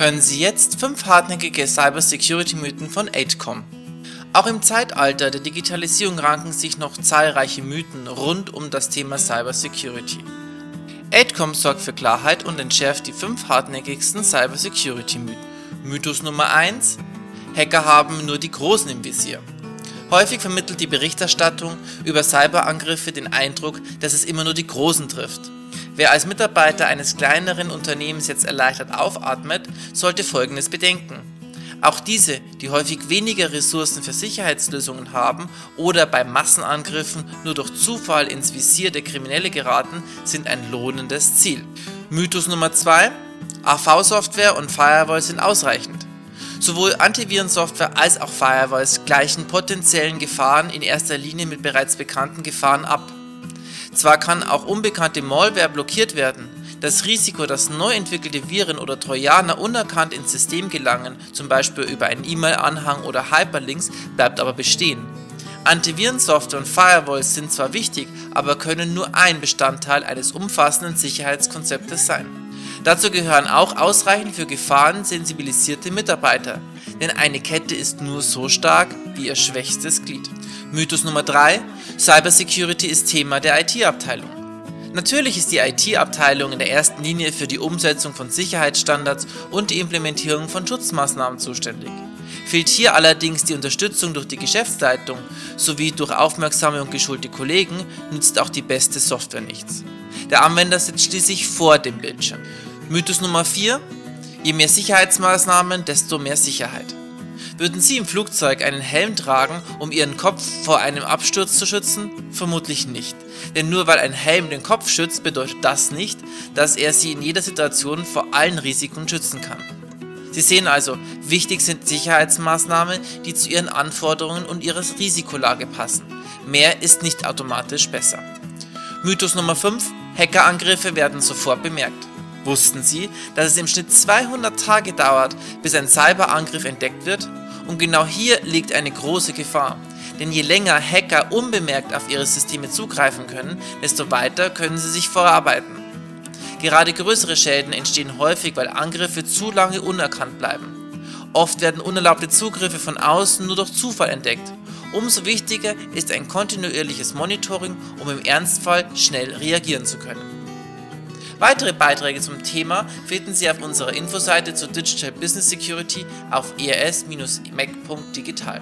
Hören Sie jetzt fünf hartnäckige Cybersecurity-Mythen von 8com. Auch im Zeitalter der Digitalisierung ranken sich noch zahlreiche Mythen rund um das Thema Cybersecurity. 8com sorgt für Klarheit und entschärft die fünf hartnäckigsten Cybersecurity-Mythen. Mythos Nummer 1: Hacker haben nur die Großen im Visier. Häufig vermittelt die Berichterstattung über Cyberangriffe den Eindruck, dass es immer nur die Großen trifft. Wer als Mitarbeiter eines kleineren Unternehmens jetzt erleichtert aufatmet, sollte Folgendes bedenken. Auch diese, die häufig weniger Ressourcen für Sicherheitslösungen haben oder bei Massenangriffen nur durch Zufall ins Visier der Kriminelle geraten, sind ein lohnendes Ziel. Mythos Nummer 2. AV-Software und Firewalls sind ausreichend. Sowohl Antivirensoftware als auch Firewalls gleichen potenziellen Gefahren in erster Linie mit bereits bekannten Gefahren ab. Zwar kann auch unbekannte Malware blockiert werden, das Risiko, dass neu entwickelte Viren oder Trojaner unerkannt ins System gelangen, zum Beispiel über einen E-Mail-Anhang oder Hyperlinks, bleibt aber bestehen. Antivirensoftware und Firewalls sind zwar wichtig, aber können nur ein Bestandteil eines umfassenden Sicherheitskonzeptes sein. Dazu gehören auch ausreichend für Gefahren sensibilisierte Mitarbeiter, denn eine Kette ist nur so stark wie ihr schwächstes Glied. Mythos Nummer 3. Cybersecurity ist Thema der IT-Abteilung. Natürlich ist die IT-Abteilung in der ersten Linie für die Umsetzung von Sicherheitsstandards und die Implementierung von Schutzmaßnahmen zuständig. Fehlt hier allerdings die Unterstützung durch die Geschäftsleitung sowie durch aufmerksame und geschulte Kollegen, nützt auch die beste Software nichts. Der Anwender sitzt schließlich vor dem Bildschirm. Mythos Nummer 4. Je mehr Sicherheitsmaßnahmen, desto mehr Sicherheit. Würden Sie im Flugzeug einen Helm tragen, um Ihren Kopf vor einem Absturz zu schützen? Vermutlich nicht. Denn nur weil ein Helm den Kopf schützt, bedeutet das nicht, dass er Sie in jeder Situation vor allen Risiken schützen kann. Sie sehen also, wichtig sind Sicherheitsmaßnahmen, die zu Ihren Anforderungen und Ihrer Risikolage passen. Mehr ist nicht automatisch besser. Mythos Nummer 5. Hackerangriffe werden sofort bemerkt. Wussten Sie, dass es im Schnitt 200 Tage dauert, bis ein Cyberangriff entdeckt wird? Und genau hier liegt eine große Gefahr. Denn je länger Hacker unbemerkt auf ihre Systeme zugreifen können, desto weiter können sie sich vorarbeiten. Gerade größere Schäden entstehen häufig, weil Angriffe zu lange unerkannt bleiben. Oft werden unerlaubte Zugriffe von außen nur durch Zufall entdeckt. Umso wichtiger ist ein kontinuierliches Monitoring, um im Ernstfall schnell reagieren zu können. Weitere Beiträge zum Thema finden Sie auf unserer Infoseite zur Digital Business Security auf ers-mac.digital.